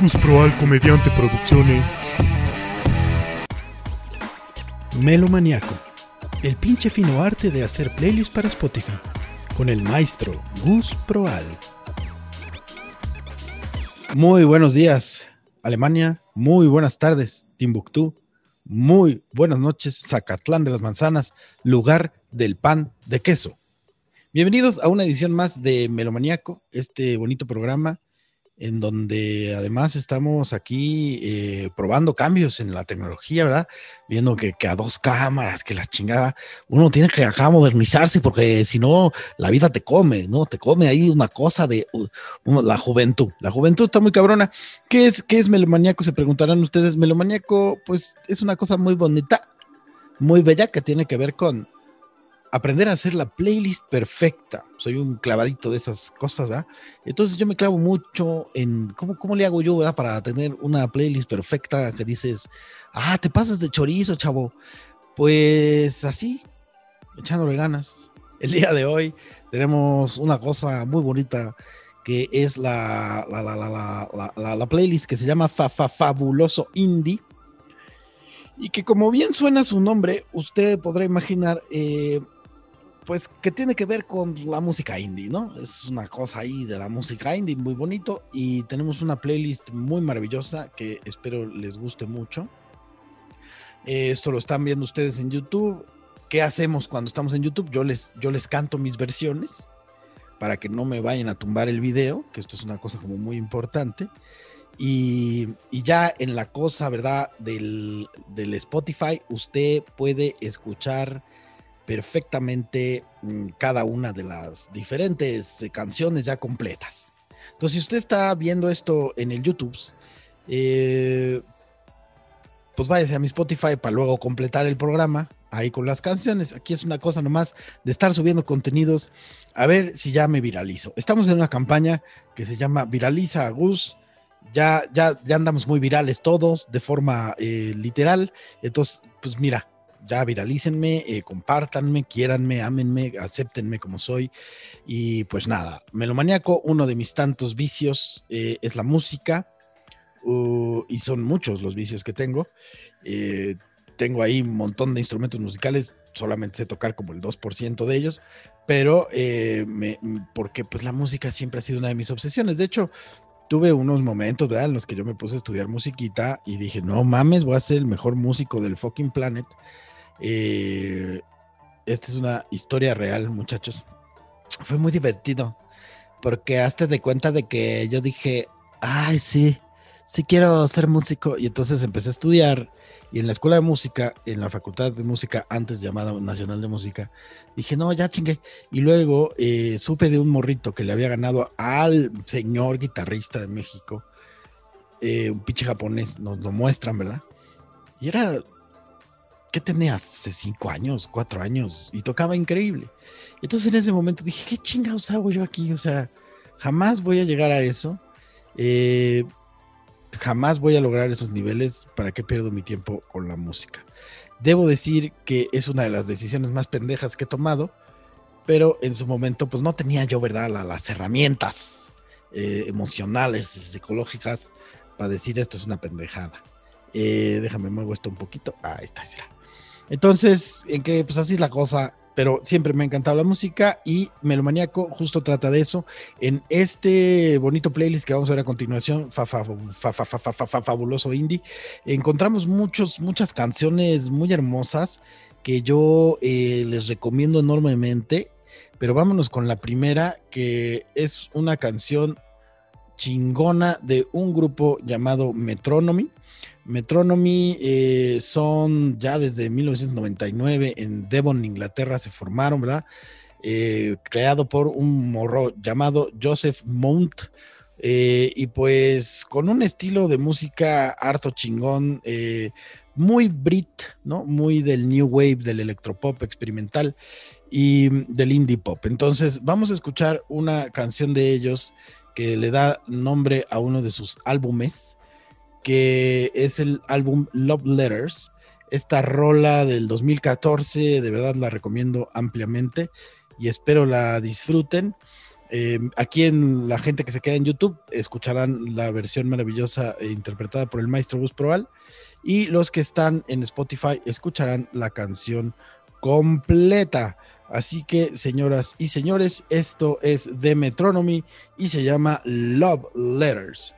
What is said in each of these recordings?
Gus Proal Comediante Producciones. Melomaniaco, el pinche fino arte de hacer playlists para Spotify, con el maestro Gus Proal. Muy buenos días, Alemania. Muy buenas tardes, Timbuktu. Muy buenas noches, Zacatlán de las Manzanas, lugar del pan de queso. Bienvenidos a una edición más de Melomaniaco, este bonito programa en donde además estamos aquí eh, probando cambios en la tecnología, ¿verdad? Viendo que, a dos cámaras, que la chingada, uno tiene que acá modernizarse porque si no, la vida te come, ¿no? Te come ahí una cosa de la juventud. La juventud está muy cabrona. ¿Qué es, qué es melomaniaco? Se preguntarán ustedes. Melomaniaco, pues es una cosa muy bonita, muy bella que tiene que ver con aprender a hacer la playlist perfecta. Soy un clavadito de esas cosas, ¿verdad? Entonces yo me clavo mucho en cómo, cómo le hago yo, ¿verdad? Para tener una playlist perfecta que dices, ah, te pasas de chorizo, chavo. Pues así, echándole ganas. El día de hoy tenemos una cosa muy bonita que es la, la, la, la playlist que se llama fa, fa, Fabuloso Indie. Y que como bien suena su nombre, usted podrá imaginar, eh, pues que tiene que ver con la música indie, ¿no? Es una cosa ahí de la música indie muy bonito y tenemos una playlist muy maravillosa que espero les guste mucho. Eh, esto lo están viendo ustedes en YouTube. ¿Qué hacemos cuando estamos en YouTube? Yo les, yo les canto mis versiones para que no me vayan a tumbar el video, que esto es una cosa como muy importante. Y, y ya en la cosa, ¿verdad? Del, del Spotify, usted puede escuchar perfectamente mm, cada una de las diferentes eh, canciones ya completas. Entonces, si usted está viendo esto en el YouTube, eh, pues váyase a mi Spotify para luego completar el programa ahí con las canciones. Aquí es una cosa nomás de estar subiendo contenidos a ver si ya me viralizo. Estamos en una campaña que se llama Viraliza a Gus. Ya, ya, ya andamos muy virales todos de forma eh, literal. Entonces, pues mira, ya viralícenme, eh, compártanme, quiéranme, ámenme, acéptenme como soy. Y pues nada, Melomaniaco, uno de mis tantos vicios eh, es la música. Uh, y son muchos los vicios que tengo. Eh, tengo ahí un montón de instrumentos musicales, solamente sé tocar como el 2% de ellos, pero me, porque pues la música siempre ha sido una de mis obsesiones. De hecho, tuve unos momentos. En los que yo me puse a estudiar musiquita y dije, no mames, voy a ser el mejor músico del fucking planet. Eh, esta es una historia real, muchachos. Fue muy divertido, porque hasta de cuenta de que yo dije, ay, sí, sí quiero ser músico. Y entonces empecé a estudiar. Y en la escuela de música, en la facultad de música, antes llamada Nacional de Música, dije, no, ya chingué. Y luego eh, supe de un morrito que le había ganado al señor guitarrista de México, eh, un pinche japonés, nos lo muestran, ¿verdad? Y era ¿qué tenía hace cinco años, cuatro años? Y tocaba increíble. Entonces en ese momento dije, ¿qué chingados hago yo aquí? O sea, jamás voy a llegar a eso. Eh, jamás voy a lograr esos niveles. ¿Para qué pierdo mi tiempo con la música? Debo decir que es una de las decisiones más pendejas que he tomado, pero en su momento pues no tenía yo, ¿verdad? las herramientas eh, emocionales, psicológicas para decir esto es una pendejada. Eh, déjame muevo esto un poquito. Ahí está, será. Entonces, en que pues así es la cosa, pero siempre me ha encantado la música y Melomaniaco justo trata de eso. En este bonito playlist que vamos a ver a continuación, fabuloso indie, encontramos muchos, muchas canciones muy hermosas que yo eh, les recomiendo enormemente, pero vámonos con la primera, que es una canción chingona de un grupo llamado Metronomy. Metronomy eh, son ya desde 1999 en Devon, Inglaterra, se formaron, ¿verdad? Eh, creado por un morro llamado Joseph Mount. Eh, y pues con un estilo de música harto chingón, muy Brit, ¿no? Muy del New Wave, del electropop experimental y del indie pop. Entonces, vamos a escuchar una canción de ellos que le da nombre a uno de sus álbumes que es el álbum Love Letters. Esta rola del 2014, de verdad la recomiendo ampliamente y espero la disfruten. Eh, aquí en la gente que se queda en YouTube escucharán la versión maravillosa e interpretada por el maestro Bus Proal y los que están en Spotify escucharán la canción completa. Así que, señoras y señores, esto es The Metronomy y se llama Love Letters.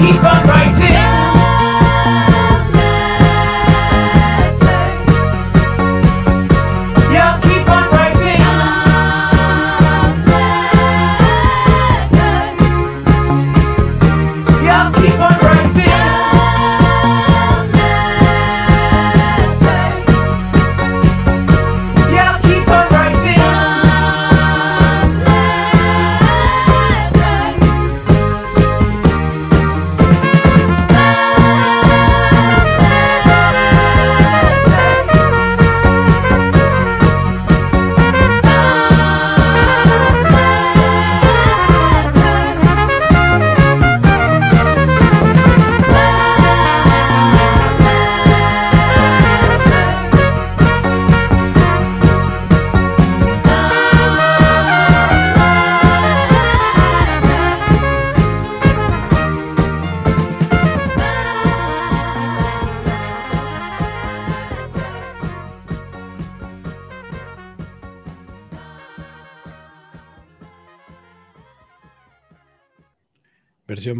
keep up.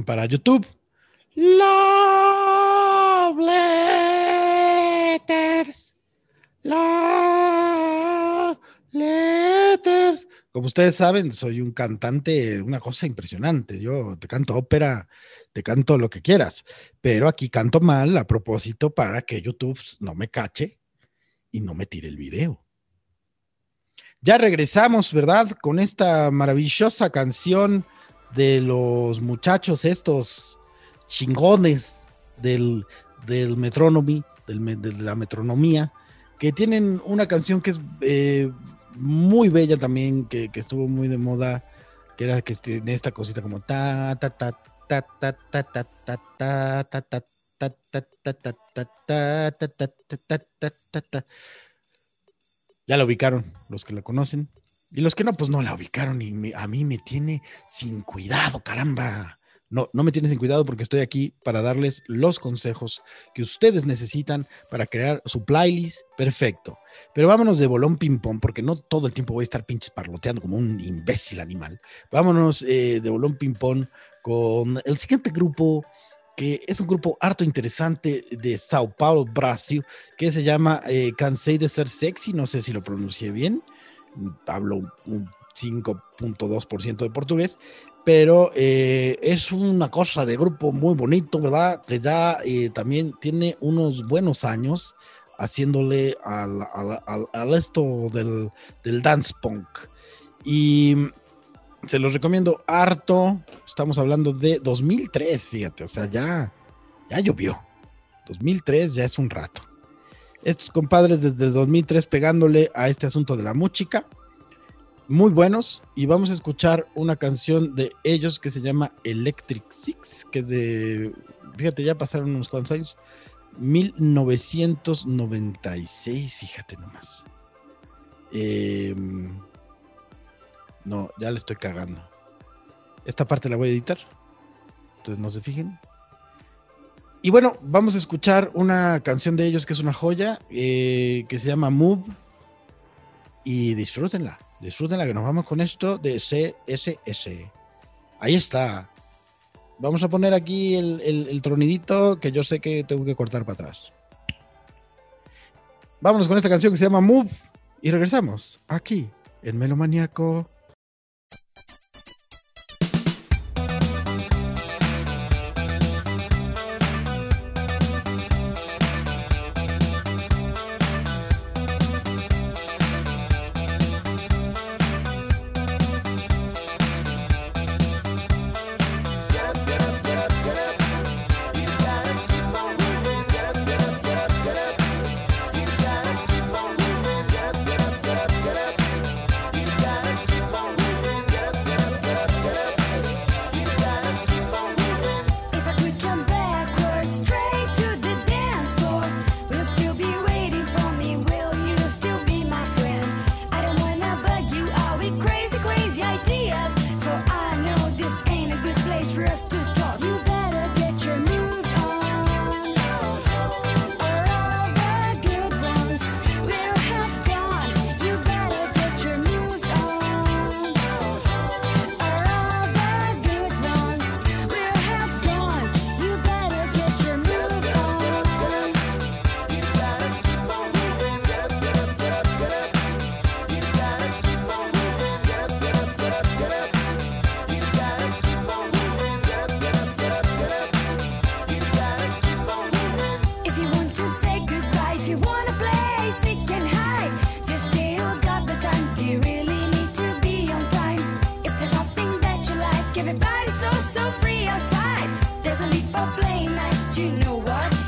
Para YouTube. Love letters. Love letters. Como ustedes saben, soy un cantante, una cosa impresionante. Yo te canto ópera, te canto lo que quieras, pero aquí canto mal a propósito para que YouTube no me cache y no me tire el video. Ya regresamos, ¿verdad? Con esta maravillosa canción de los muchachos estos chingones del, del Metronomy, del, de la metronomía, que tienen una canción que es eh, muy bella también, que, que, estuvo muy de moda, que era que tiene esta cosita como ta ta ta ta ta ta ta ta ta ta ta ya la ubicaron los que la conocen. Y los que no, pues no la ubicaron y a mí me tiene sin cuidado, caramba. No, no me tiene sin cuidado porque estoy aquí para darles los consejos que ustedes necesitan para crear su playlist perfecto. Pero vámonos de bolón ping-pong porque no todo el tiempo voy a estar pinches parloteando como un imbécil animal. Vámonos eh, de bolón ping-pong con el siguiente grupo que es un grupo harto interesante de Sao Paulo, Brasil, que se llama eh, Cansei de ser sexy, no sé si lo pronuncié bien hablo un 5.2% de portugués, pero eh, es una cosa de grupo muy bonito, ¿verdad? Que ya eh, también tiene unos buenos años haciéndole al, al, al, esto del, del, dance punk. Y se los recomiendo harto. Estamos hablando de 2003, fíjate, o sea, ya, ya llovió. 2003 ya es un rato. Estos compadres desde 2003 pegándole a este asunto de la música muy buenos y vamos a escuchar una canción de ellos que se llama Electric Six, que es de, fíjate, ya pasaron unos cuantos años, 1996, fíjate nomás. Em, no, ya le estoy cagando. Esta parte la voy a editar, entonces no se fijen. Y bueno, vamos a escuchar una canción de ellos que es una joya, eh, que se llama Move, y disfrútenla. Disfruten la que nos vamos con esto de CSS. Ahí está. Vamos a poner aquí el, tronidito que yo sé que tengo que cortar para atrás. Vámonos con esta canción que se llama Move y regresamos aquí en Melomaniaco Everybody's so, so free outside. There's a need for play nights, you know what?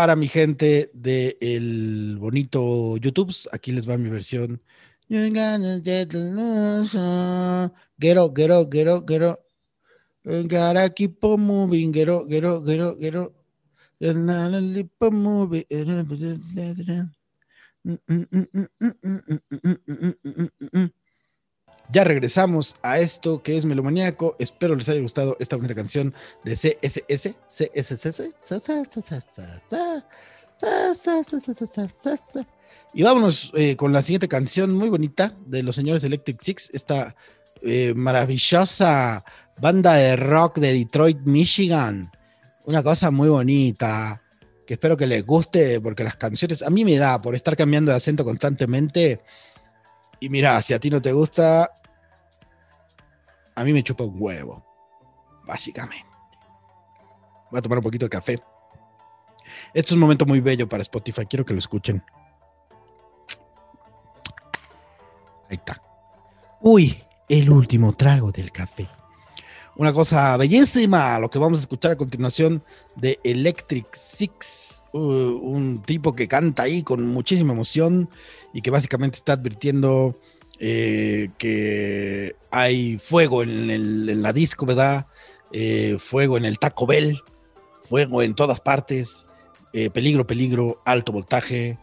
Para mi gente del el bonito YouTube. Aquí les va mi versión. Gero, gero, gero, gero. Gotta keep on moving, gero, gero, gero, gero. Ya regresamos a esto que es Melomaníaco. Espero les haya gustado esta bonita canción de CSS. CSS. Y vámonos eh, con la siguiente canción muy bonita de los señores Electric Six. Esta eh, maravillosa banda de rock de Detroit, Michigan. Una cosa muy bonita que espero que les guste porque las canciones a mí me da por estar cambiando de acento constantemente. Y mira, si a ti no te gusta, a mí me chupa un huevo, básicamente. Voy a tomar un poquito de café. Esto es un momento muy bello para Spotify, quiero que lo escuchen. Ahí está. Uy, el último trago del café. Una cosa bellísima, lo que vamos a escuchar a continuación de Electric Six, uh, un tipo que canta ahí con muchísima emoción y que básicamente está advirtiendo eh, que hay fuego en, la disco, ¿verdad? Eh, fuego en el Taco Bell, fuego en todas partes, eh, peligro, peligro, alto voltaje,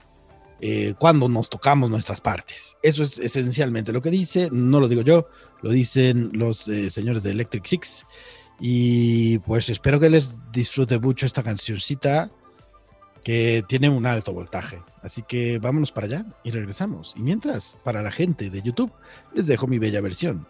cuando nos tocamos nuestras partes. Eso es esencialmente lo que dice, no lo digo yo, lo dicen los señores de Electric Six. Y pues espero que les disfrute mucho esta cancioncita que tiene un alto voltaje. Así que vámonos para allá y regresamos. Y mientras, para la gente de YouTube, les dejo mi bella versión.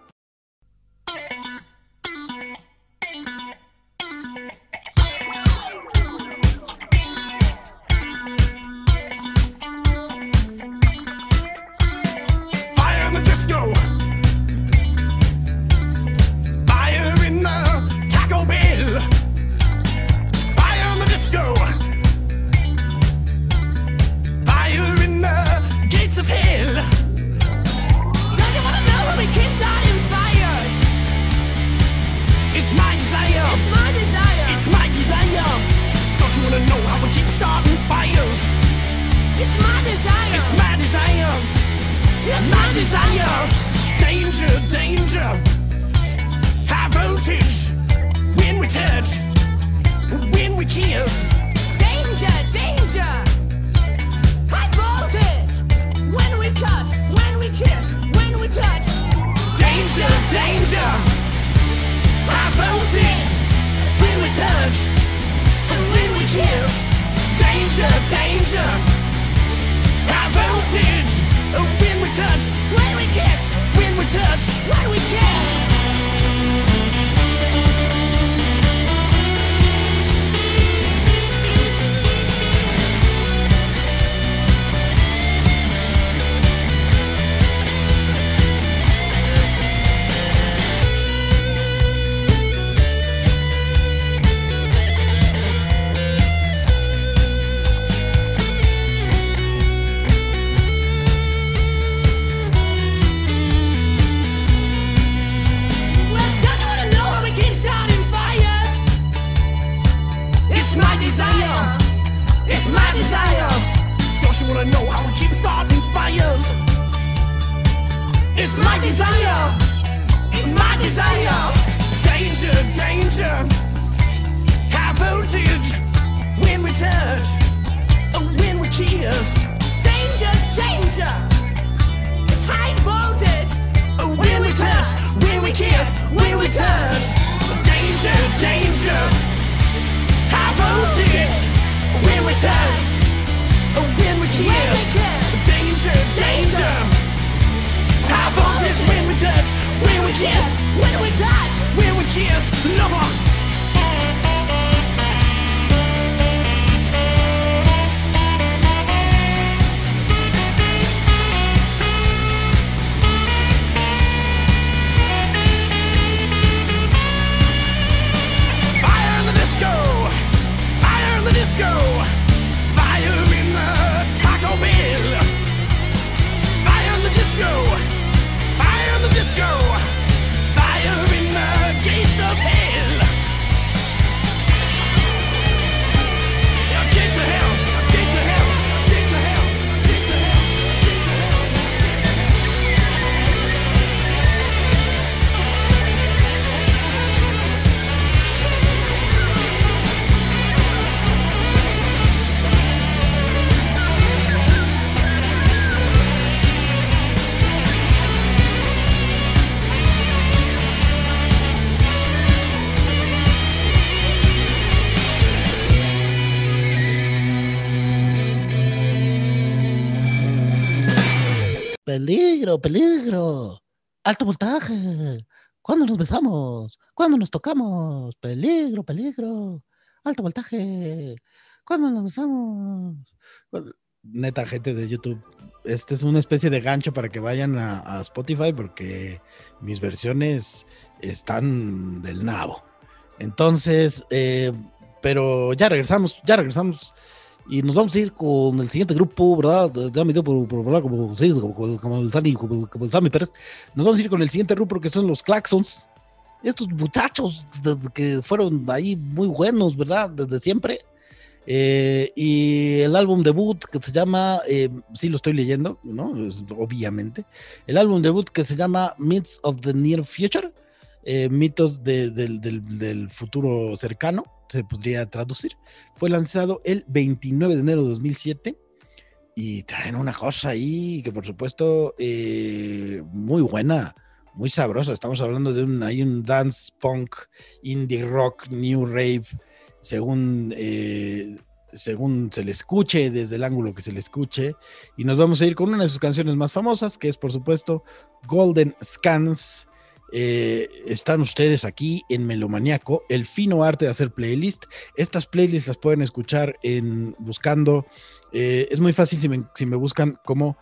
Peligro. Alto voltaje. ¿Cuándo nos besamos? ¿Cuándo nos tocamos? Peligro, peligro. Alto voltaje. ¿Cuándo nos besamos? Neta, gente de YouTube, este es una especie de gancho para que vayan a, a Spotify porque mis versiones están del nabo. Entonces, eh, pero ya regresamos, ya regresamos. Y nos vamos a ir con el siguiente grupo, ¿verdad? Ya me dio por, hablar como, sí, como, el Tani, como, el Sammy Pérez. Nos vamos a ir con el siguiente grupo que son los Claxons. Estos muchachos que fueron ahí muy buenos, ¿verdad? Desde siempre. Eh, y el álbum debut que se llama, eh, sí lo estoy leyendo, ¿no? Obviamente. El álbum debut que se llama Myths of the Near Future, eh, mitos de- del- del futuro cercano, se podría traducir. Fue lanzado el 29 de enero de 2007 y traen una cosa ahí que por supuesto eh, muy buena, muy sabrosa. Estamos hablando de un, hay un dance punk, indie rock, new rave, según, eh, según se le escuche, desde el ángulo que se le escuche. Y nos vamos a ir con una de sus canciones más famosas, que es por supuesto Golden Scans. Están ustedes aquí en Melomaniaco, el fino arte de hacer playlist. Estas playlists las pueden escuchar en buscando. Es muy fácil si me, buscan como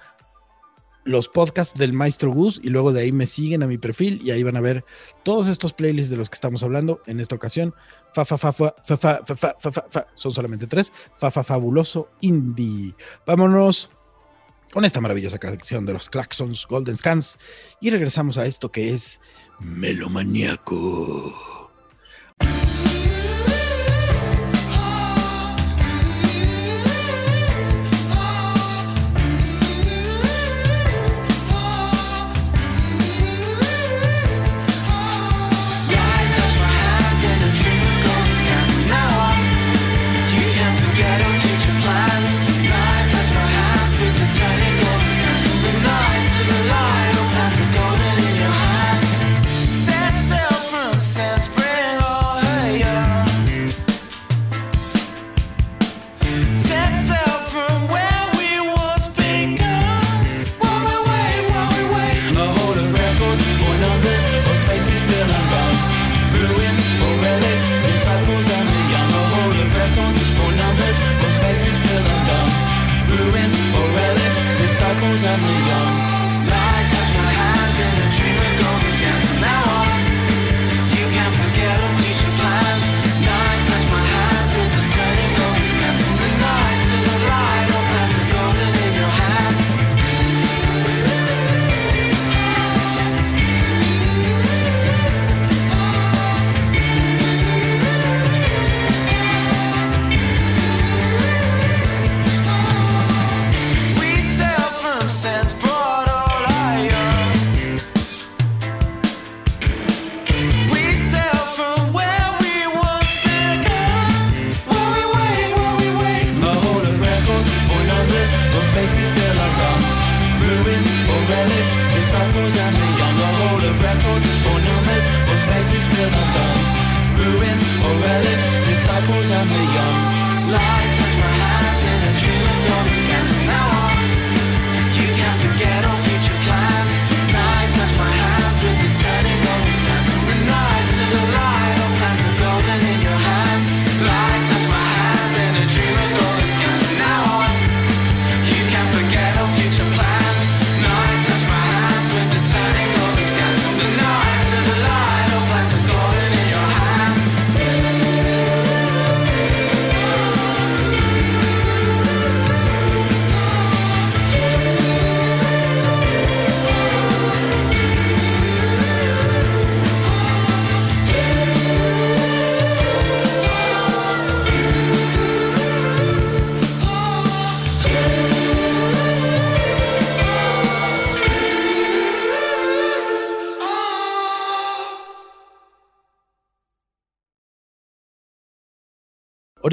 los podcasts del Maestro Gus y luego de ahí me siguen a mi perfil y ahí van a ver todos estos playlists de los que estamos hablando en esta ocasión. Fa fa fa fa fa fa fa fa, fa, son solamente tres. Fa fa fabuloso indie. Vámonos con esta maravillosa canción de los Claxons Golden Scans y regresamos a esto que es Melomaniaco.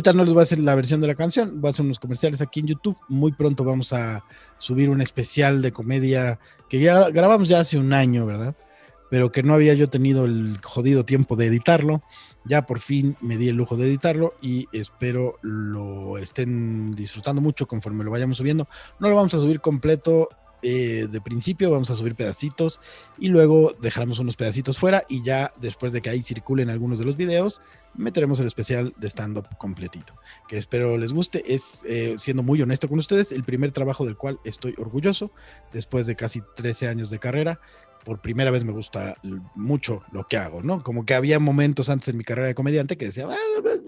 Ahorita no les voy a hacer la versión de la canción, voy a hacer unos comerciales aquí en YouTube. Muy pronto vamos a subir un especial de comedia que ya grabamos ya hace un año, ¿verdad? Pero que no había yo tenido el jodido tiempo de editarlo. Ya por fin me di el lujo de editarlo y espero lo estén disfrutando mucho conforme lo vayamos subiendo. No lo vamos a subir completo eh, de principio, vamos a subir pedacitos y luego dejaremos unos pedacitos fuera y ya después de que ahí circulen algunos de los videos, meteremos el especial de stand-up completito, que espero les guste. Es, eh, siendo muy honesto con ustedes, el primer trabajo del cual estoy orgulloso después de casi 13 años de carrera. Por primera vez me gusta mucho lo que hago, ¿no? Como que había momentos antes en mi carrera de comediante que decía, "Ah,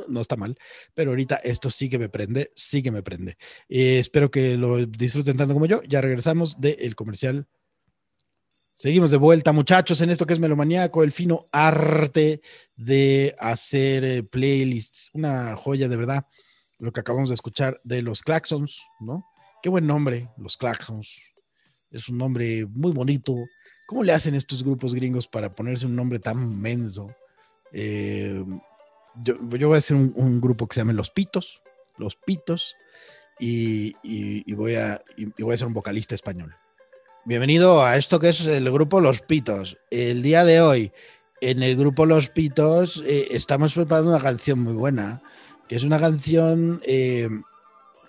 no está mal, pero ahorita esto sí que me prende, sí que me prende. Eh, espero que lo disfruten tanto como yo. Ya regresamos del comercial. Seguimos de vuelta, muchachos, en esto que es Melomaniaco, el fino arte de hacer eh, playlists. Una joya de verdad, lo que acabamos de escuchar de los Claxons, ¿no? Qué buen nombre, los Claxons. Es un nombre muy bonito. ¿Cómo le hacen estos grupos gringos para ponerse un nombre tan menso? Eh, yo, voy a hacer un, grupo que se llame Los Pitos, Los Pitos, y voy a ser un vocalista español. Bienvenido a esto que es el grupo Los Pitos. El día de hoy, en el grupo Los Pitos, eh, estamos preparando una canción muy buena, que es una canción eh,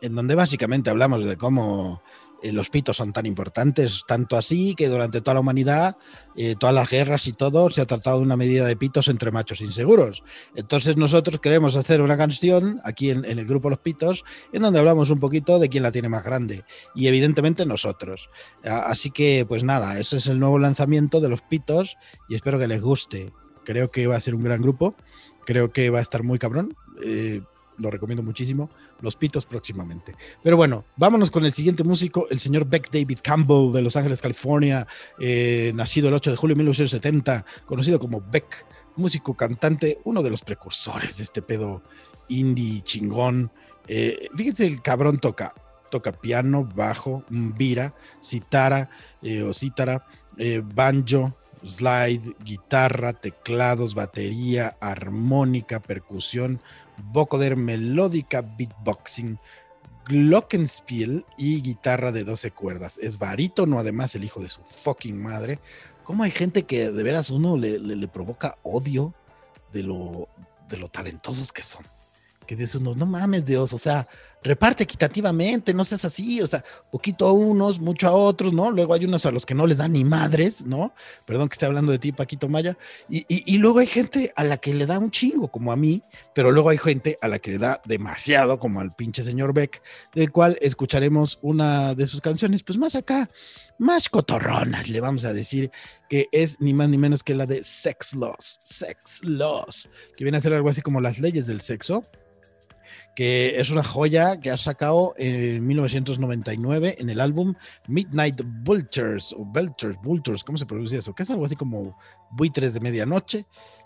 en donde básicamente hablamos de cómo eh, los pitos son tan importantes, tanto así que durante toda la humanidad, eh, todas las guerras y todo, se ha tratado de una medida de pitos entre machos inseguros. Entonces nosotros queremos hacer una canción aquí en, el grupo Los Pitos, en donde hablamos un poquito de quién la tiene más grande. Y evidentemente nosotros. Así que, pues nada, ese es el nuevo lanzamiento de Los Pitos y espero que les guste. Creo que va a ser un gran grupo. Creo que va a estar muy cabrón. Eh, lo recomiendo muchísimo. Los Pitos próximamente. Pero bueno, vámonos con el siguiente músico, el señor Beck David Campbell de Los Ángeles, California, eh, nacido el 8 de julio de 1970, conocido como Beck, músico, cantante, uno de los precursores de este pedo indie chingón. Eh, fíjense, el cabrón toca, toca piano, bajo, vira, citara eh, o cítara, banjo, slide, guitarra, teclados, batería, armónica, percusión, vocoder melódica, beatboxing, glockenspiel y guitarra de 12 cuerdas. Es barítono, además, el hijo de su fucking madre. ¿Cómo hay gente que de veras uno le, provoca odio de lo, de lo talentosos que son? Que dice uno, no mames, Dios, o sea, reparte equitativamente, no seas así, o sea, poquito a unos, mucho a otros, ¿no? Luego hay unos a los que no les dan ni madres, ¿no? Perdón que esté hablando de ti, Paquito Maya. Y, y- y luego hay gente a la que le da un chingo, como a mí, pero luego hay gente a la que le da demasiado, como al pinche señor Beck, del cual escucharemos una de sus canciones, pues más acá, más cotorronas, le vamos a decir, que es ni más ni menos que la de Sex Laws, Sex Laws, que viene a ser algo así como las leyes del sexo, que es una joya que ha sacado en 1999 en el álbum Midnight Vultures, o Vultures, Vultures, ¿cómo se pronuncia eso? Que es algo así como buitres de medianoche.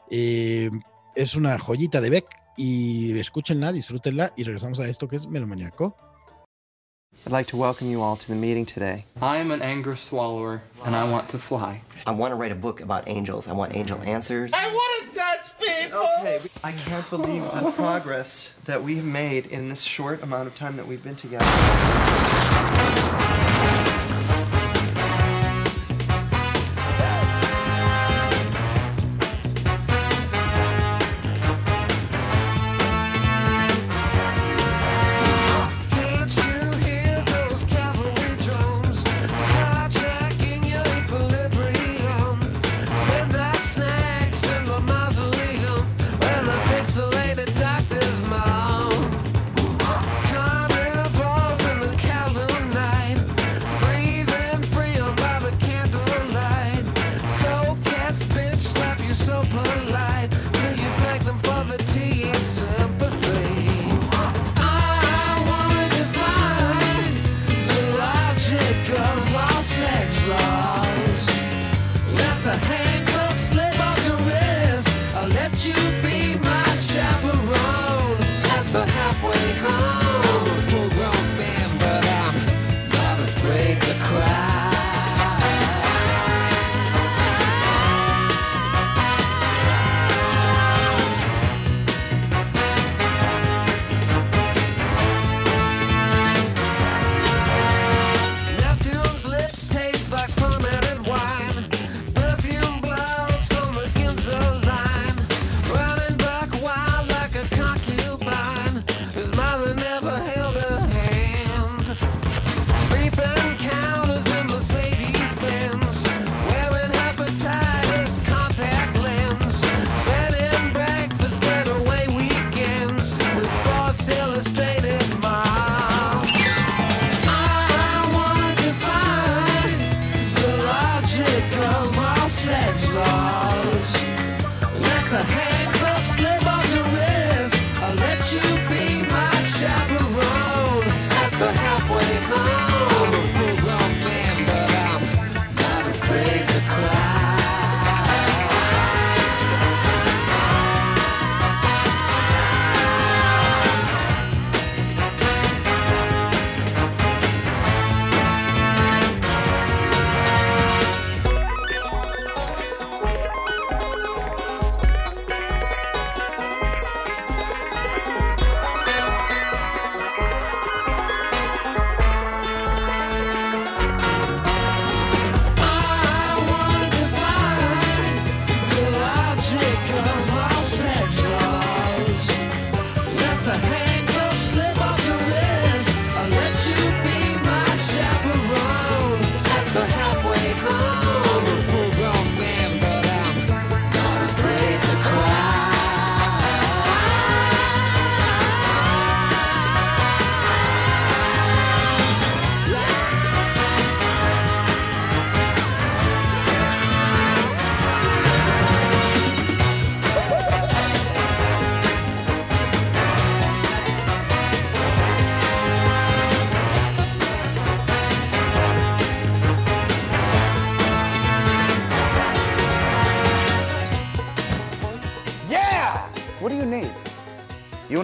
Eh, es una joyita de Beck y escúchenla, disfrútenla y regresamos a esto que es Melomaniaco. I'd like to welcome you all to the meeting today. I am an anger swallower, and I want to fly. I want to write a book about angels. I want angel answers. Okay, I can't believe the progress that we've made in this short amount of time that we've been together. I'll you be my chaperone at the halfway home.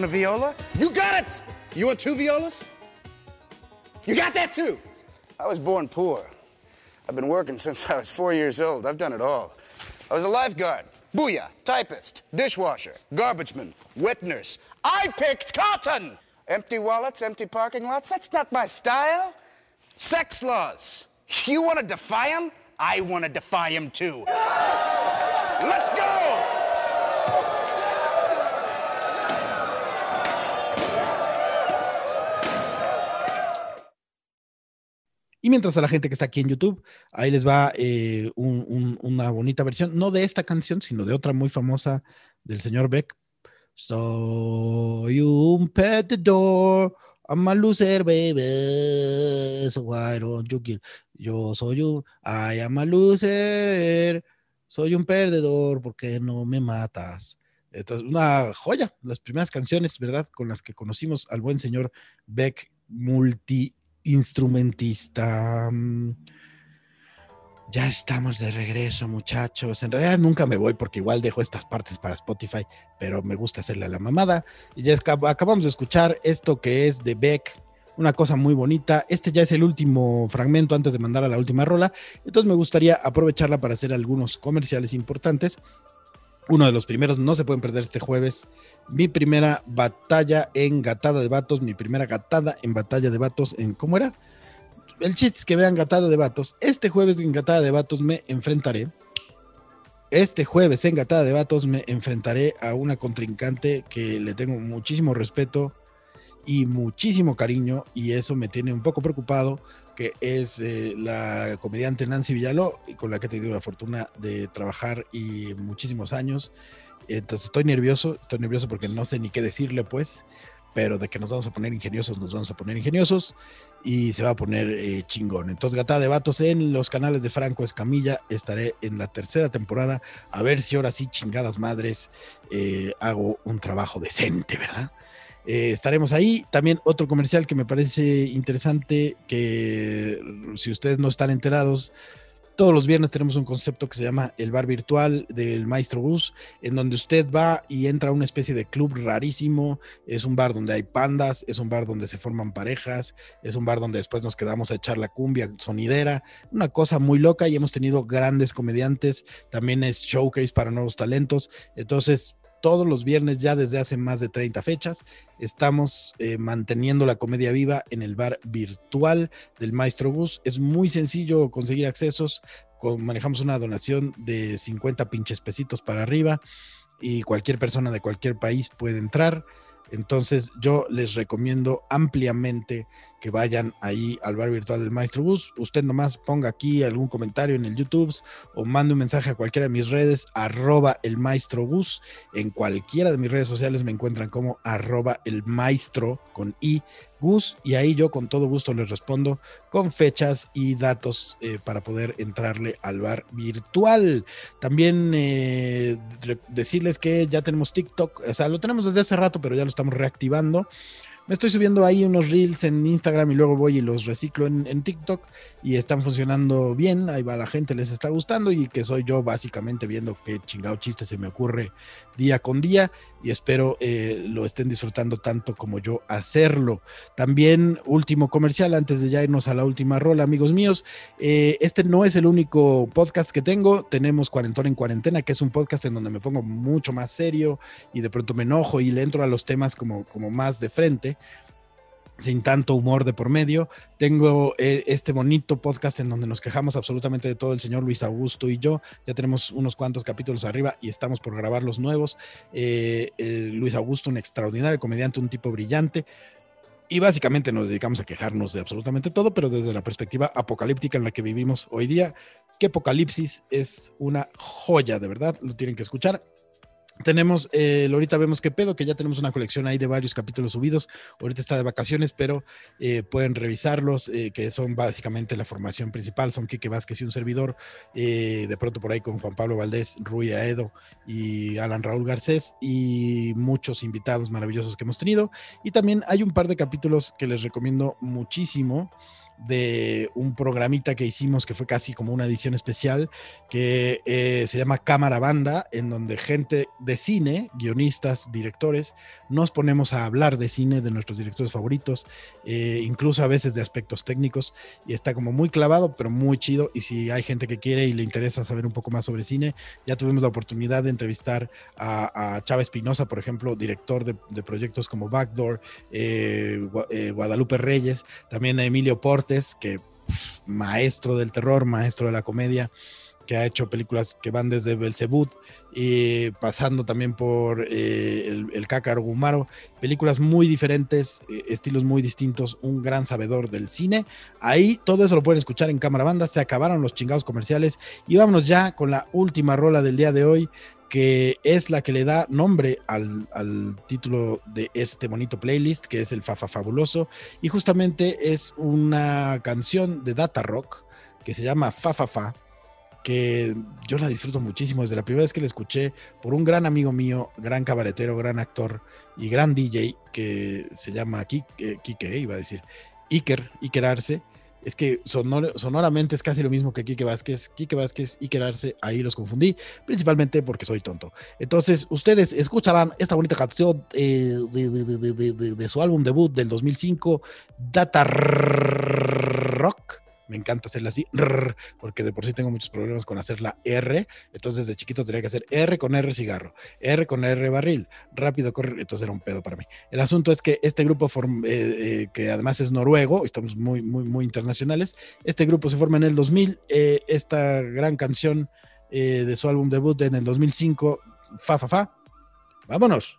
Want a viola? You got it! You want two violas? You got that too! I was born poor. I've been working since I was four years old. I've done it all. I was a lifeguard, booyah, typist, dishwasher, garbage man, wet nurse. I picked cotton! Empty wallets, empty parking lots, that's not my style. Sex laws. You want to defy them? I want to defy them too. Let's Y mientras a la gente que está aquí en YouTube, ahí les va eh, un- un- una bonita versión, no de esta canción, sino de otra muy famosa del señor Beck. Soy un perdedor, I'm a baby. So why don't you kill? Yo soy un, I am a loser. Soy un perdedor, porque no me matas? Entonces, una joya, las primeras canciones, ¿verdad? Con las que conocimos al buen señor Beck, multi instrumentista. Mm, Ya estamos de regreso, muchachos. En realidad nunca me voy porque igual dejo estas partes para Spotify, pero me gusta hacerle a la mamada. Y ya acabamos de escuchar esto que es de Beck, una cosa muy bonita. Este ya es el último fragmento antes de mandar a la última rola. Entonces me gustaría aprovecharla para hacer algunos comerciales importantes. Uno de los primeros, no se pueden perder este jueves. Mi primera batalla en gatada de vatos, mi primera gatada en batalla de vatos en ¿cómo era? El chiste es que vean gatada de vatos. Este jueves en gatada de vatos me enfrentaré. Este jueves en gatada de vatos me enfrentaré a una contrincante que le tengo muchísimo respeto y muchísimo cariño y eso me tiene un poco preocupado que es eh, la comediante Nancy Villaló, y con la que he tenido la fortuna de trabajar y muchísimos años. Entonces estoy nervioso, estoy nervioso porque no sé ni qué decirle, pues, pero de que nos vamos a poner ingeniosos, nos vamos a poner ingeniosos y se va a poner eh, chingón. Entonces, Gata de Vatos en los canales de Franco Escamilla, estaré en la tercera temporada, a ver si ahora sí, chingadas madres, eh, hago un trabajo decente, ¿verdad? Eh, estaremos ahí. También otro comercial que me parece interesante, que si ustedes no están enterados, todos los viernes tenemos un concepto que se llama el bar virtual del Maestro Bus, en donde usted va y entra a una especie de club rarísimo. Es un bar donde hay pandas, es un bar donde se forman parejas, es un bar donde después nos quedamos a echar la cumbia sonidera, una cosa muy loca y hemos tenido grandes comediantes. También es showcase para nuevos talentos. Entonces, todos los viernes ya desde hace más de 30 fechas. Estamos eh, manteniendo la comedia viva en el bar virtual del Maestro Bus. Es muy sencillo conseguir accesos. Manejamos una donación de 50 pinches pesitos para arriba y cualquier persona de cualquier país puede entrar. Entonces yo les recomiendo ampliamente que vayan ahí al bar virtual del Maestro Bus. Usted nomás ponga aquí algún comentario en el YouTube o mande un mensaje a cualquiera de mis redes, arroba el Maestro Bus. En cualquiera de mis redes sociales me encuentran como arroba el Maestro con I Y ahí yo con todo gusto les respondo con fechas y datos eh, para poder entrarle al bar virtual. También eh, decirles que ya tenemos TikTok, o sea, lo tenemos desde hace rato, pero ya lo estamos reactivando. Me estoy subiendo ahí unos reels en Instagram y luego voy y los reciclo en, TikTok y están funcionando bien. Ahí va la gente, les está gustando y que soy yo básicamente viendo qué chingado chiste se me ocurre día con día y espero eh, lo estén disfrutando tanto como yo hacerlo. También último comercial antes de ya irnos a la última rola, amigos míos. eh, este no es el único podcast que tengo. Tenemos Cuarentón en Cuarentena, que es un podcast en donde me pongo mucho más serio y de pronto me enojo y le entro a los temas como, como más de frente sin tanto humor de por medio. Tengo eh, este bonito podcast en donde nos quejamos absolutamente de todo el señor Luis Augusto y yo. Ya tenemos unos cuantos capítulos arriba y estamos por grabar los nuevos. Eh, eh, Luis Augusto, un extraordinario comediante, un tipo brillante. Y básicamente nos dedicamos a quejarnos de absolutamente todo, pero desde la perspectiva apocalíptica en la que vivimos hoy día, que Apocalipsis es una joya, de verdad, lo tienen que escuchar. Tenemos, eh, ahorita vemos qué pedo, que ya tenemos una colección ahí de varios capítulos subidos. Ahorita está de vacaciones, pero eh, pueden revisarlos, eh, que son básicamente la formación principal. Son Quique Vázquez y un servidor. eh, de pronto por ahí con Juan Pablo Valdés, Rui Aedo y Alan Raúl Garcés y muchos invitados maravillosos que hemos tenido. Y también hay un par de capítulos que les recomiendo muchísimo de un programita que hicimos que fue casi como una edición especial que eh, se llama Cámara Banda, en donde gente de cine, guionistas, directores, nos ponemos a hablar de cine, de nuestros directores favoritos, eh, incluso a veces de aspectos técnicos, y está como muy clavado, pero muy chido, y si hay gente que quiere y le interesa saber un poco más sobre cine, ya tuvimos la oportunidad de entrevistar a, a Chávez Espinosa, por ejemplo, director de, proyectos como Backdoor, eh, Gua- Guadalupe Reyes, también a Emilio Que pf, maestro del terror, maestro de la comedia, que ha hecho películas que van desde Belzebut y pasando también por eh, el, el Cácaro Gumaro, películas muy diferentes, eh, estilos muy distintos, un gran sabedor del cine. Ahí todo eso lo pueden escuchar en cámara banda, se acabaron los chingados comerciales y vámonos ya con la última rola del día de hoy que es la que le da nombre al, al título de este bonito playlist, que es el Fafa Fabuloso, y justamente es una canción de Data Rock que se llama Fa Fa Fa, que yo la disfruto muchísimo desde la primera vez que la escuché por un gran amigo mío, gran cabaretero, gran actor y gran DJ que se llama Kike, eh, Kike, iba a decir, Iker, Iker Arce. Es que sonor- sonoramente es casi lo mismo que Kike Vázquez, Kike Vázquez, Iker Arce, ahí los confundí, principalmente porque soy tonto. Entonces, ustedes escucharán esta bonita canción eh, de- de- de- de su álbum debut del 2005, Data Rock. Me encanta hacerla así, porque de por sí tengo muchos problemas con hacer la R. Entonces, de chiquito tenía que hacer R con R cigarro, R con R barril, rápido correr. Entonces era un pedo para mí. El asunto es que este grupo, form- eh, eh, que además es noruego, estamos muy, muy, muy internacionales, este grupo se forma en el 2000. eh, esta gran canción de su álbum debut en el 2005, Fa Fa Fa. Vámonos,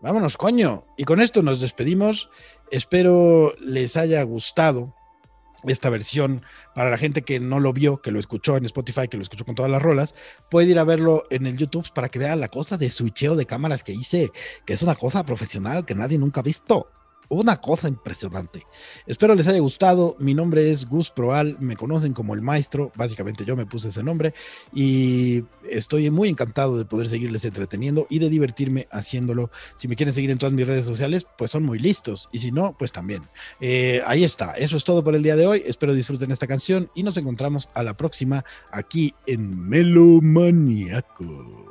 vámonos, coño. Y con esto nos despedimos. Espero les haya gustado esta versión para la gente que no lo vio, que lo escuchó en Spotify, que lo escuchó con todas las rolas, puede ir a verlo en el YouTube para que vean la cosa de switcheo de cámaras que hice, que es una cosa profesional que nadie nunca ha visto. Una cosa impresionante. Espero les haya gustado. Mi nombre es Gus Proal. Me conocen como el maestro. Básicamente yo me puse ese nombre. Y estoy muy encantado de poder seguirles entreteniendo y de divertirme haciéndolo. Si me quieren seguir en todas mis redes sociales, pues son muy listos. Y si no, pues también. Eh, ahí está. Eso es todo por el día de hoy. Espero disfruten esta canción y nos encontramos a la próxima aquí en Melomaniaco.